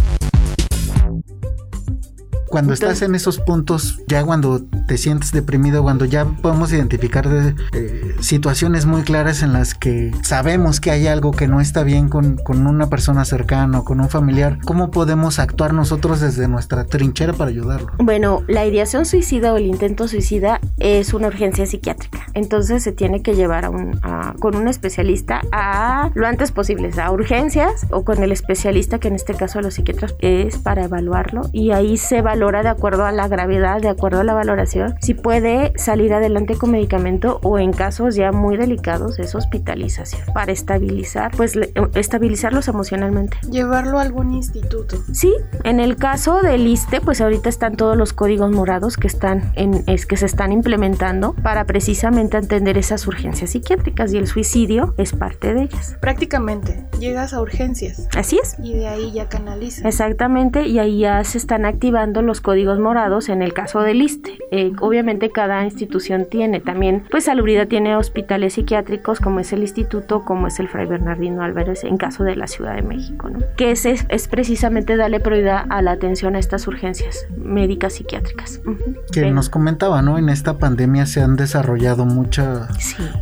Cuando estás en esos puntos, ya cuando te sientes deprimido, cuando ya podemos identificar eh, situaciones muy claras en las que sabemos que hay algo que no está bien con, con una persona cercana o con un familiar, ¿cómo podemos actuar nosotros desde nuestra trinchera para ayudarlo? Bueno, la ideación suicida o el intento suicida es una urgencia psiquiátrica. Entonces se tiene que llevar a un, con un especialista a lo antes posible, a urgencias o con el especialista que en este caso los psiquiatras es para evaluarlo y ahí se valora de acuerdo a la gravedad, de acuerdo a la valoración, si puede salir adelante con medicamento o en casos ya muy delicados es hospitalización para estabilizar, pues estabilizarlos emocionalmente. Llevarlo a algún instituto. Sí, en el caso del ISTE, pues ahorita están todos los códigos morados que están en, es que se están implementando para precisamente entender esas urgencias psiquiátricas y el suicidio es parte de ellas. Prácticamente, llegas a urgencias. Así es. Y de ahí ya canalizas. Exactamente, y ahí ya se están activando los códigos morados en el caso del ISTE. Eh, obviamente cada institución tiene también, pues Salubridad tiene hospitales psiquiátricos como es el instituto, como es el Fray Bernardino Álvarez en caso de la Ciudad de México, ¿no? Que es, es, precisamente darle prioridad a la atención a estas urgencias médicas psiquiátricas. Que nos comentaba, ¿no? En esta pandemia se han desarrollado mucha,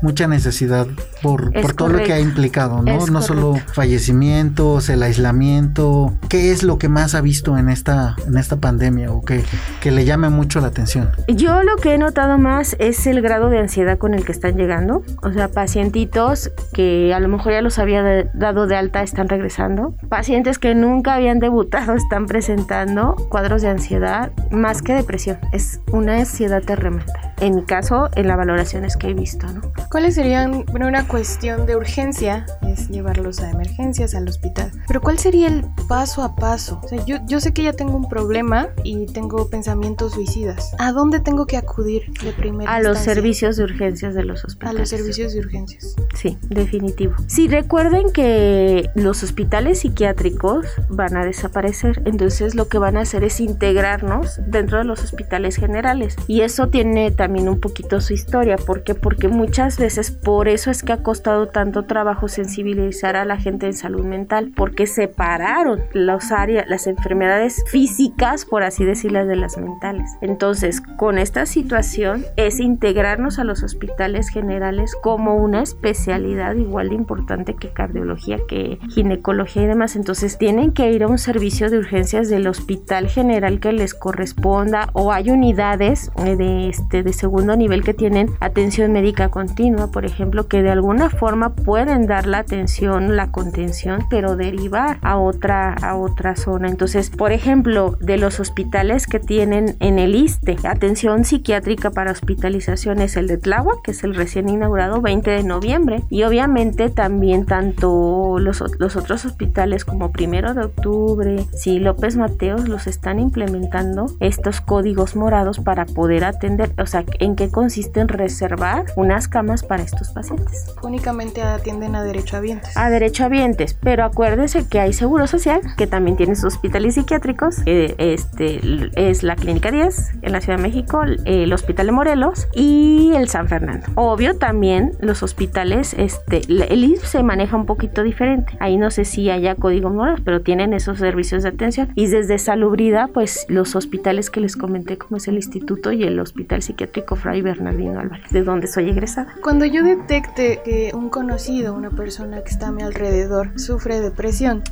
mucha necesidad por, por todo lo que ha implicado, ¿no? no solo fallecimientos, el aislamiento. ¿Qué es lo que más ha visto en esta, en esta pandemia o que, que le llame mucho la atención? Yo lo que he notado más es el grado de ansiedad con el que están llegando. O sea, pacientitos que a lo mejor ya los había dado de alta están regresando. Pacientes que nunca habían debutado están presentando cuadros de ansiedad más que depresión. Es una ansiedad tremenda en mi caso, en las valoraciones que he visto. ¿no? ¿Cuáles serían, bueno, una cuestión de urgencia es llevarlos a emergencias, al hospital, pero cuál sería el paso a paso? O sea, yo, yo sé que ya tengo un problema y tengo pensamientos suicidas. ¿A dónde tengo que acudir de primera A los servicios de urgencias de los hospitales. A los servicios de urgencias. Sí, definitivo. Sí, recuerden que los hospitales psiquiátricos van a desaparecer, entonces lo que van a hacer es integrarnos dentro de los hospitales generales y eso tiene también un poquito su historia. ¿Por? Porque muchas veces por eso es que ha costado tanto trabajo sensibilizar a la gente en salud mental, porque separaron las áreas, las enfermedades físicas, por así decirlas, de las mentales. Entonces, con esta situación es integrarnos a los hospitales generales como una especialidad igual de importante que cardiología, que ginecología y demás. Entonces, tienen que ir a un servicio de urgencias del hospital general que les corresponda o hay unidades de, este, de segundo nivel que tienen atención médica continua, por ejemplo, que de alguna forma pueden dar la atención, la contención, pero derivar a otra, a otra zona. Entonces, por ejemplo, de los hospitales que tienen en el ISTE, atención psiquiátrica para hospitalización es el de Tláhuac, que es el recién inaugurado 20 de noviembre. Y obviamente también tanto los, los otros hospitales como primero de octubre, si López Mateos los están implementando estos códigos morados para poder atender, o sea, en qué consiste en reservar unas camas para estos pacientes. Únicamente atienden a derechohabientes. A derechohabientes, pero acuérdense que hay Seguro Social, que también tiene sus hospitales psiquiátricos, este es la Clínica 10 en la Ciudad de México, el Hospital de Morelos y el San Fernando. Obvio también los hospitales, este, el IMSS se maneja un poquito diferente. Ahí no sé si haya código moral, pero tienen esos servicios de atención. Y desde Salubridad, pues los hospitales que les comenté, como es el Instituto y el Hospital Psiquiátrico Fray Bernardino Álvarez, de donde soy egresada. Cuando yo detecte que un conocido, una persona que está a mi alrededor, sufre depresión,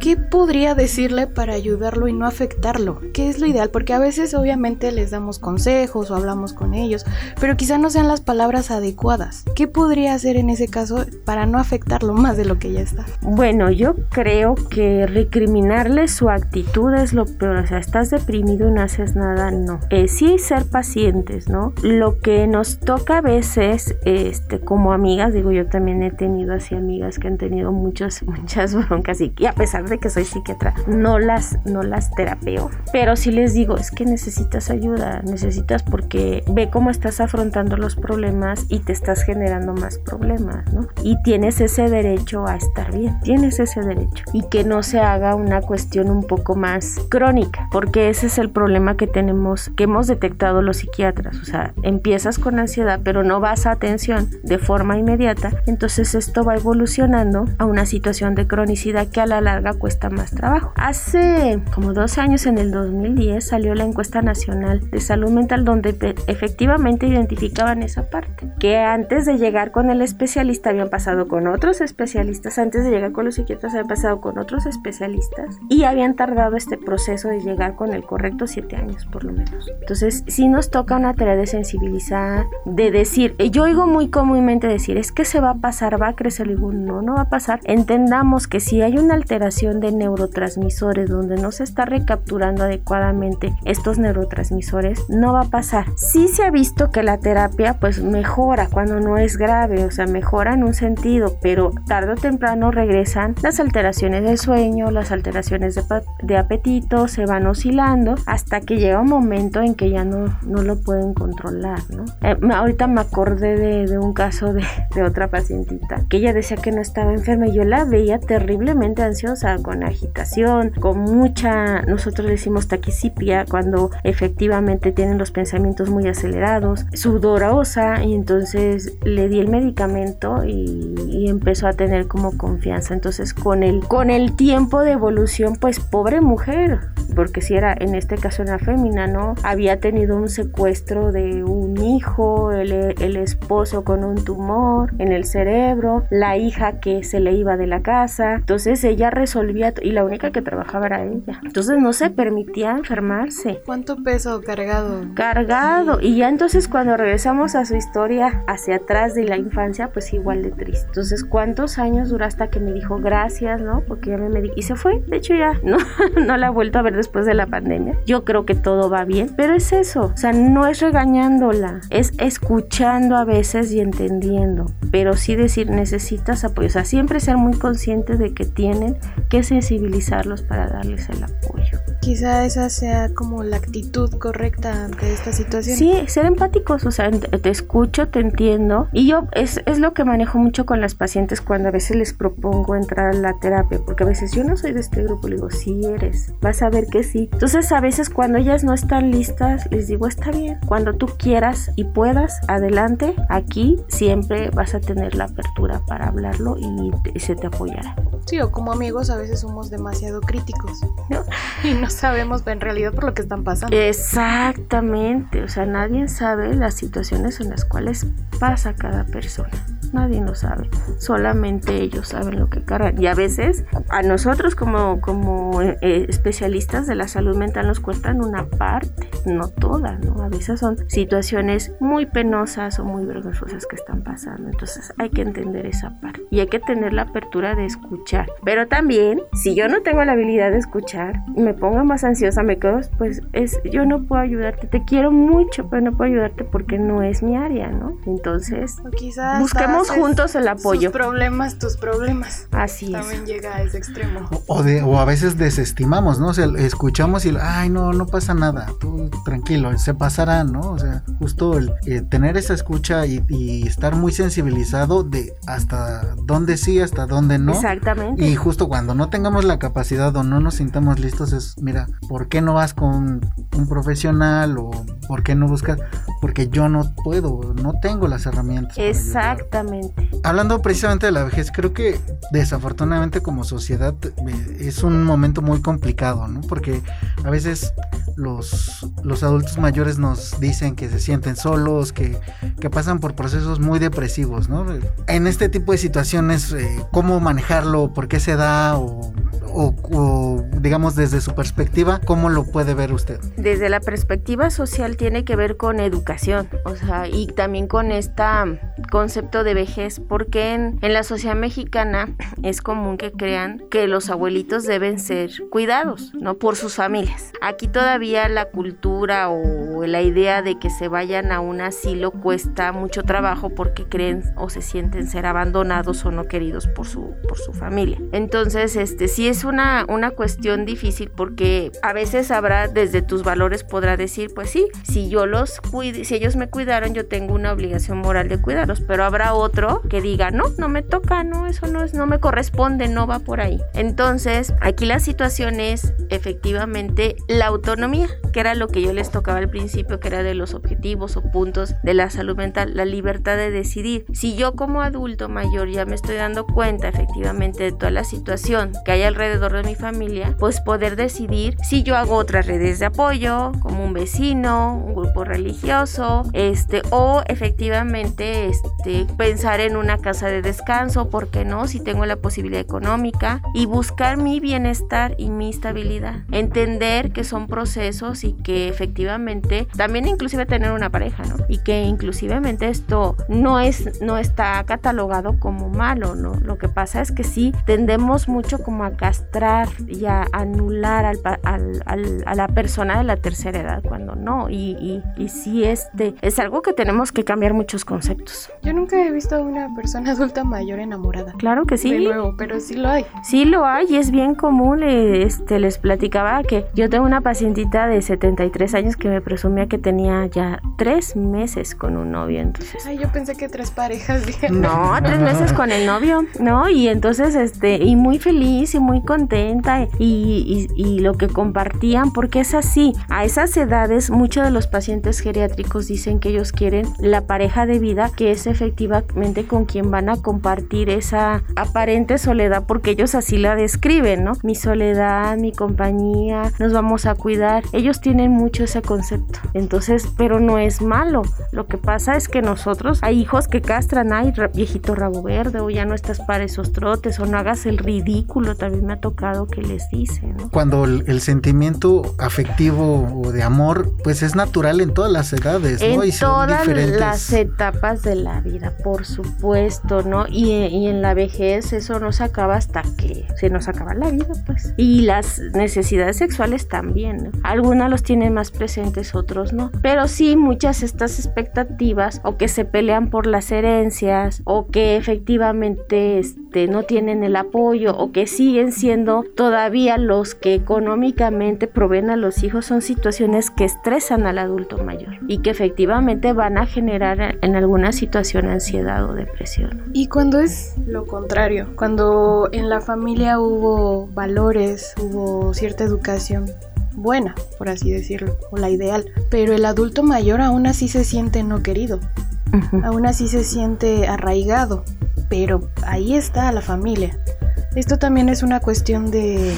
¿qué podría decirle para ayudarlo y no afectarlo? ¿Qué es lo ideal? Porque a veces obviamente les damos consejos o hablamos con ellos, pero quizá no sean las palabras adecuadas. ¿Qué podría hacer en ese caso para no afectarlo más de lo que ya está? Bueno, yo creo que recriminarle su actitud es lo peor. O sea, estás deprimido y no haces nada, no. Eh, sí ser pacientes, Lo que nos toca a veces, este, como amigas, digo, yo también he tenido así amigas que han tenido muchas, muchas broncas y, a pesar de que soy psiquiatra, no las, no las terapeo. Pero sí les digo, es que necesitas ayuda, necesitas porque ve cómo estás afrontando los problemas y te estás generando más problemas, ¿no? Y tienes ese derecho a estar bien, tienes ese derecho. Y que no se haga una cuestión un poco más crónica, porque ese es el problema que tenemos, que hemos detectado los psiquiatras o sea, empiezas con ansiedad, pero no vas a atención de forma inmediata, entonces esto va evolucionando a una situación de cronicidad que a la larga cuesta más trabajo. Hace como 12 años, en el 2010, salió la encuesta nacional de salud mental donde efectivamente identificaban esa parte, que antes de llegar con el especialista habían pasado con otros especialistas, antes de llegar con los psiquiatras habían pasado con otros especialistas y habían tardado este proceso de llegar con el correcto 7 años por lo menos. Entonces, si nos toca una de sensibilizar, de decir, eh, yo oigo muy comúnmente decir, es que se va a pasar, va a crecer, digo, no, no va a pasar. Entendamos que si hay una alteración de neurotransmisores donde no se está recapturando adecuadamente estos neurotransmisores, no va a pasar. Sí se ha visto que la terapia pues mejora cuando no es grave, o sea, mejora en un sentido, pero tarde o temprano regresan las alteraciones del sueño, las alteraciones de, de apetito, se van oscilando hasta que llega un momento en que ya no, no lo pueden controlar, ¿no? Eh, ahorita me acordé de, un caso de, de, otra pacientita que ella decía que no estaba enferma y yo la veía terriblemente ansiosa, con agitación, con mucha, nosotros le decimos taquicipia, cuando efectivamente tienen los pensamientos muy acelerados, sudorosa y entonces le di el medicamento y, y empezó a tener como confianza. Entonces con el, con el tiempo de evolución, pues pobre mujer, porque si era en este caso una fémina, ¿no? Había tenido un secuestro de un hijo, el, el, esposo con un tumor en el cerebro, la hija que se le iba de la casa, entonces ella resolvía y la única que trabajaba era ella. Entonces no se permitía enfermarse. ¿Cuánto peso cargado? Cargado. Y ya entonces cuando regresamos a su historia hacia atrás de la infancia, pues igual de triste. Entonces, ¿cuántos años duró hasta que me dijo gracias, no? Porque ya me medicó y se fue. De hecho ya no, no la he vuelto a ver después de la pandemia. Yo creo que todo va bien, pero es eso, o sea, no es regañándola, es escuchando a veces y entendiendo, pero sí decir necesitas apoyo, o sea, siempre ser muy consciente de que tienen que sensibilizarlos para darles el apoyo. Quizá esa sea como la actitud correcta ante esta situación. Sí, ser empáticos, o sea, te escucho, te entiendo. Y yo es, es lo que manejo mucho con las pacientes cuando a veces les propongo entrar a la terapia, porque a veces yo no soy de este grupo, le digo, sí eres, vas a ver que sí. Entonces a veces cuando ellas no están listas, les digo, está bien, cuando tú quieras y puedas, adelante, aquí siempre vas a tener la apertura para hablarlo y, y se te apoyará. Sí, o como amigos a veces somos demasiado críticos ¿no? y no sabemos en realidad por lo que están pasando. Exactamente, o sea, nadie sabe las situaciones en las cuales pasa cada persona. Nadie lo sabe, solamente ellos saben lo que cargan. Y a veces a nosotros como, como eh, especialistas de la salud mental nos cuentan una parte, no toda, ¿no? A veces son situaciones muy penosas o muy vergonzosas que están pasando. Entonces hay que entender esa parte y hay que tener la apertura de escuchar. Pero también, si yo no tengo la habilidad de escuchar, me pongo más ansiosa, me quedo, pues es, yo no puedo ayudarte, te quiero mucho, pero no puedo ayudarte porque no es mi área, ¿no? Entonces, quizás busquemos juntos el apoyo. Tus problemas, tus problemas. Así También es. llega a ese extremo. O, de, o a veces desestimamos, ¿no? O sea, escuchamos y, ay, no, no pasa nada, tú tranquilo, se pasará, ¿no? O sea, justo el eh, tener esa escucha y, y, estar muy sensibilizado de hasta dónde sí, hasta dónde no. Exactamente. Y justo cuando no tengamos la capacidad o no nos sintamos listos es, mira, ¿por qué no vas con un profesional o por qué no buscas? Porque yo no puedo, no tengo las herramientas. Exactamente. Hablando precisamente de la vejez, creo que desafortunadamente como sociedad eh, es un momento muy complicado, ¿no? Porque a veces los, los adultos mayores nos dicen que se sienten solos, que, que pasan por procesos muy depresivos, ¿no? En este tipo de situaciones, eh, ¿cómo manejarlo? ¿Por qué se da? O, o, digamos desde su perspectiva, ¿cómo lo puede ver usted? Desde la perspectiva social tiene que ver con educación, o sea, y también con este concepto de vejez, porque en, en, la sociedad mexicana es común que crean que los abuelitos deben ser cuidados, ¿no? Por sus familias. Aquí todavía la cultura o la idea de que se vayan a un asilo cuesta mucho trabajo porque creen o se sienten ser abandonados o no queridos por su, por su familia. Entonces, este sí es una, una cuestión difícil porque a veces habrá, desde tus valores podrá decir, pues sí, si yo los cuide, si ellos me cuidaron, yo tengo una obligación moral de cuidarlos, pero habrá otro que diga, no, no me toca, no, eso no es, no me corresponde, no va por ahí. Entonces, aquí la situación es efectivamente la autonomía, que era lo que yo les tocaba al principio, que era de los objetivos o puntos de la salud mental, la libertad de decidir. Si yo como adulto mayor ya me estoy dando cuenta efectivamente de toda la situación que hay alrededor de mi familia, pues poder decidir si yo hago otras redes de apoyo, como un vecino, un grupo religioso, este, o efectivamente este, pensar en una casa de descanso, ¿por qué no? Si tengo la posibilidad económica y buscar mi bienestar y mi estabilidad. Entender que son procesos y que efectivamente también inclusive tener una pareja, ¿no? Y que inclusivemente esto no es no está catalogado como malo, ¿no? Lo que pasa es que sí tendemos mucho como a castrar y a anular al, al, a la persona de la tercera edad cuando no y, y, y sí este es algo que tenemos que cambiar muchos conceptos. Yo nunca he visto a una persona adulta mayor enamorada. Claro que sí. De nuevo, pero sí lo hay. Sí lo hay y es bien común. Este, les platicaba que yo tengo una pacientita de 73 años que me presumía que tenía ya tres meses con un novio. Entonces. Ay, yo pensé que tres parejas. No, tres meses con el novio, ¿no? Y entonces, este, y muy feliz y muy contenta y, lo que compartían, porque es así. A esas edades, muchos de los pacientes geriátricos dicen que ellos quieren la pareja de vida, que es efectivamente con quien van a compartir esa aparente soledad, porque ellos así la describen, ¿no? Mi soledad, mi compañía, nos vamos a cuidar. Ellos tienen mucho ese concepto. Entonces, pero no es malo. Lo que pasa es que nosotros, hay hijos que castran, ay, viejito rabo verde, o ya no estás para esos trotes, o no hagas el ridículo, también me ha tocado que les dicen, ¿no? Cuando el, el sentimiento afectivo o de amor, pues es natural en todas las edades, en ¿no? Y todas las etapas de la vida, por supuesto, ¿no? Y, y, en la vejez eso no se acaba hasta que se nos acaba la vida, pues. Y las necesidades sexuales también, ¿no? Algunas los tienen más presentes, otros no. Pero sí, muchas estas expectativas o que se pelean por las herencias o que efectivamente este, no tienen el apoyo o que siguen siendo todavía los que económicamente proveen a los hijos son situaciones que estresan al adulto mayor y que efectivamente van a generar en alguna situación ansiedad o depresión. Y cuando es lo contrario, cuando en la familia hubo valores, hubo cierta educación buena, por así decirlo, o la ideal, pero el adulto mayor aún así se siente no querido, uh -huh. aún así se siente arraigado, pero ahí está la familia. Esto también es una cuestión de,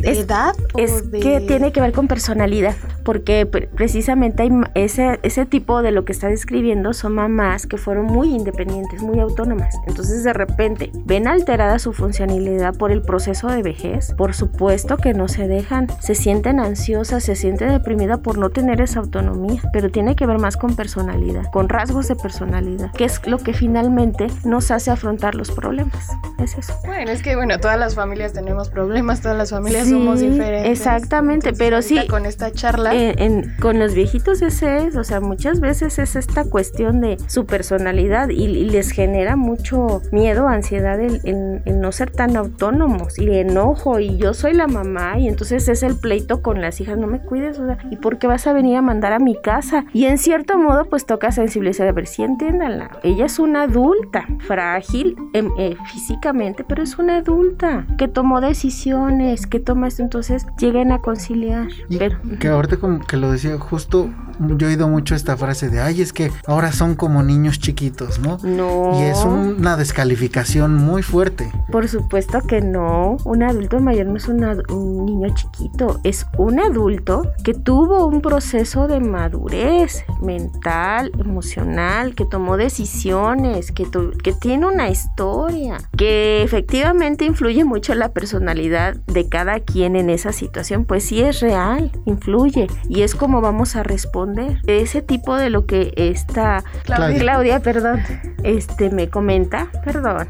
de es, edad. es de... que tiene que ver con personalidad porque precisamente hay ese, ese tipo de lo que está describiendo son mamás que fueron muy independientes, muy autónomas. Entonces de repente ven alterada su funcionalidad por el proceso de vejez. Por supuesto que no se dejan, se sienten ansiosas, se sienten deprimidas por no tener esa autonomía, pero tiene que ver más con personalidad, con rasgos de personalidad, que es lo que finalmente nos hace afrontar los problemas. Es eso. Bueno, es que bueno, todas las familias tenemos problemas, todas las familias sí, somos diferentes. Exactamente, pero sí. Con esta charla en, en, con los viejitos ese es, o sea, muchas veces es esta cuestión de su personalidad y, y les genera mucho miedo, ansiedad el, el, el, no ser tan autónomos y enojo y yo soy la mamá y entonces es el pleito con las hijas, no me cuides, o sea, ¿y por qué vas a venir a mandar a mi casa? Y en cierto modo pues toca sensibilizar, a ver si entiéndanla, ella es una adulta, frágil eh, eh, físicamente, pero es una adulta que tomó decisiones, que toma esto, entonces lleguen a conciliar. Y pero, que ahorita como que lo decía justo, yo he oído mucho esta frase de, ay, es que ahora son como niños chiquitos, ¿no? No. Y es una descalificación muy fuerte. Por supuesto que no. Un adulto mayor no es una, un niño chiquito, es un adulto que tuvo un proceso de madurez mental, emocional, que tomó decisiones, que, que tiene una historia, que efectivamente influye mucho en la personalidad de cada quien en esa situación. Pues sí es real, influye y es como vamos a responder. Ese tipo de lo que esta Claudia, Claudia perdón, este me comenta, perdón,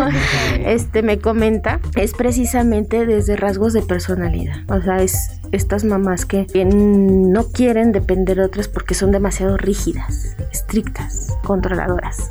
este me comenta es precisamente desde rasgos de personalidad. O sea, es estas mamás que, no quieren depender de otras porque son demasiado rígidas, estrictas, controladoras.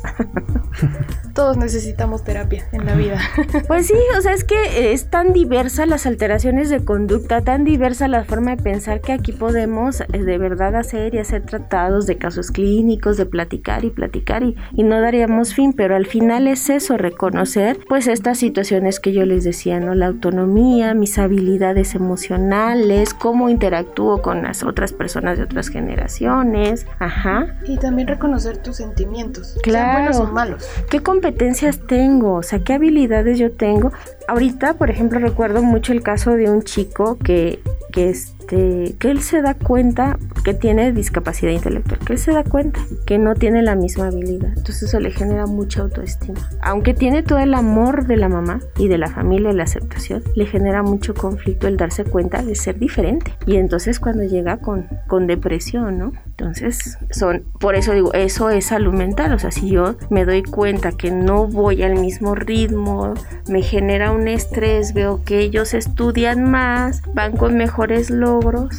Todos necesitamos terapia en la vida. Pues sí, o sea, es que es tan diversa las alteraciones de conducta, tan diversa la forma de pensar que aquí podemos eh, de verdad hacer y hacer tratados de casos clínicos, de platicar y platicar y, y no daríamos fin, pero al final es eso, reconocer pues estas situaciones que yo les decía, ¿no? La autonomía, mis habilidades emocionales, cómo interactúo con las otras personas de otras generaciones, ajá. Y también reconocer tus sentimientos, claro. buenos o malos. ¿Qué competencias tengo? O sea, ¿qué habilidades yo tengo? Ahorita, por ejemplo, recuerdo mucho el caso de un chico que, que es este, que él se da cuenta que tiene discapacidad intelectual, que él se da cuenta que no tiene la misma habilidad. Entonces eso le genera mucha autoestima. Aunque tiene todo el amor de la mamá y de la familia y la aceptación, le genera mucho conflicto el darse cuenta de ser diferente. Y entonces cuando llega con, con depresión, ¿no? Entonces, son, por eso digo, eso es salud mental. O sea, si yo me doy cuenta que no voy al mismo ritmo, me genera un estrés, veo que ellos estudian más, van con mejores logros.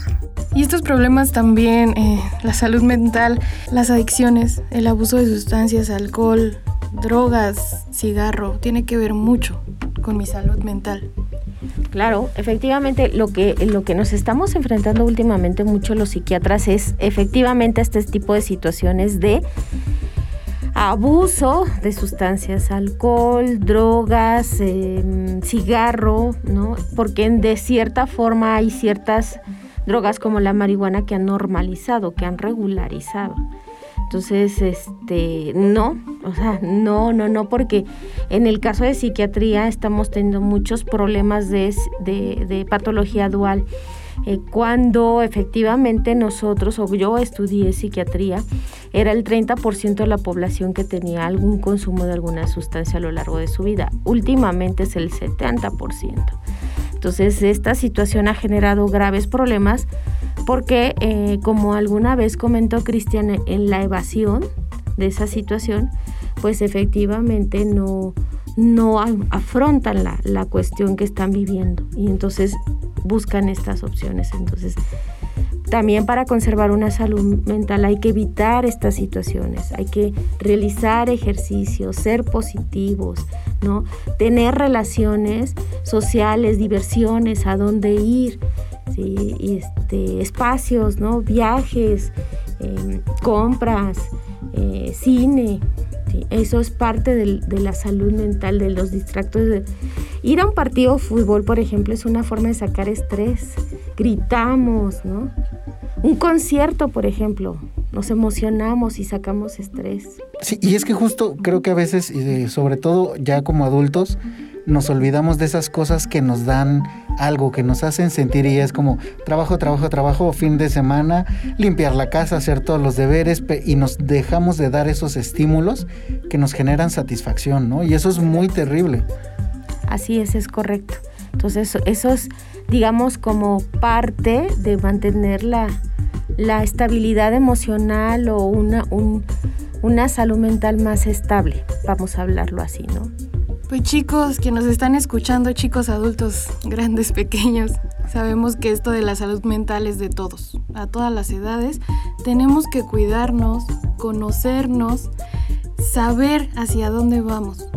Y estos problemas también, eh, la salud mental, las adicciones, el abuso de sustancias, alcohol, drogas, cigarro, tiene que ver mucho con mi salud mental. Claro, efectivamente lo que, lo que nos estamos enfrentando últimamente mucho los psiquiatras es efectivamente este tipo de situaciones de abuso de sustancias, alcohol, drogas, em, cigarro, ¿no? Porque de cierta forma hay ciertas drogas como la marihuana que han normalizado, que han regularizado. Entonces, este, no, o sea, no, no, no, porque en el caso de psiquiatría estamos teniendo muchos problemas de, de, patología dual. Eh, cuando efectivamente nosotros, o yo estudié psiquiatría, era el 30% de la población que tenía algún consumo de alguna sustancia a lo largo de su vida. Últimamente es el 70%. Entonces, esta situación ha generado graves problemas porque, eh, como alguna vez comentó Cristian, en la evasión de esa situación, pues efectivamente no, no afrontan la, la cuestión que están viviendo y entonces buscan estas opciones. Entonces, también para conservar una salud mental hay que evitar estas situaciones, hay que realizar ejercicios, ser positivos, ¿no? Tener relaciones sociales, diversiones, a dónde ir, este, espacios, ¿no? Viajes, em, compras, eh, cine. Eso es parte de la salud mental, de los distractos. Ir a un partido de fútbol, por ejemplo, es una forma de sacar estrés. Gritamos, ¿no? Un concierto, por ejemplo, nos emocionamos y sacamos estrés. Sí, y es que justo creo que a veces, sobre todo ya como adultos, nos olvidamos de esas cosas que nos dan algo, que nos hacen sentir y es como trabajo, trabajo, trabajo, fin de semana, limpiar la casa, hacer todos los deberes y nos dejamos de dar esos estímulos que nos generan satisfacción, ¿no? Y eso es muy terrible. Así es, es correcto. Entonces eso es, digamos, como parte de mantener la, la estabilidad emocional o una, una salud mental más estable, vamos a hablarlo así, ¿no? Pues chicos que nos están escuchando, chicos adultos, grandes, pequeños, sabemos que esto de la salud mental es de todos, a todas las edades. Tenemos que cuidarnos, conocernos, saber hacia dónde vamos.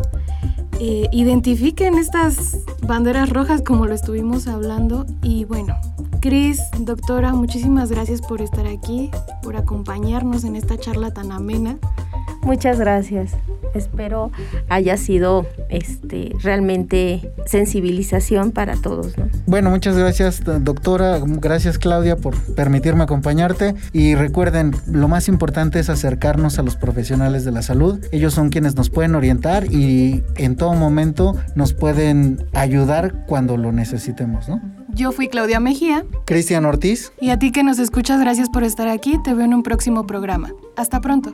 Eh, identifiquen estas banderas rojas como lo estuvimos hablando y bueno, Cris, doctora, muchísimas gracias por estar aquí, por acompañarnos en esta charla tan amena. Muchas gracias. Espero haya sido este, realmente sensibilización para todos. Bueno, muchas gracias doctora, gracias Claudia por permitirme acompañarte y recuerden, lo más importante es acercarnos a los profesionales de la salud. Ellos son quienes nos pueden orientar y en todo momento nos pueden ayudar cuando lo necesitemos, ¿no? Yo fui Claudia Mejía. Cristian Ortiz. Y a ti que nos escuchas, gracias por estar aquí. Te veo en un próximo programa. Hasta pronto.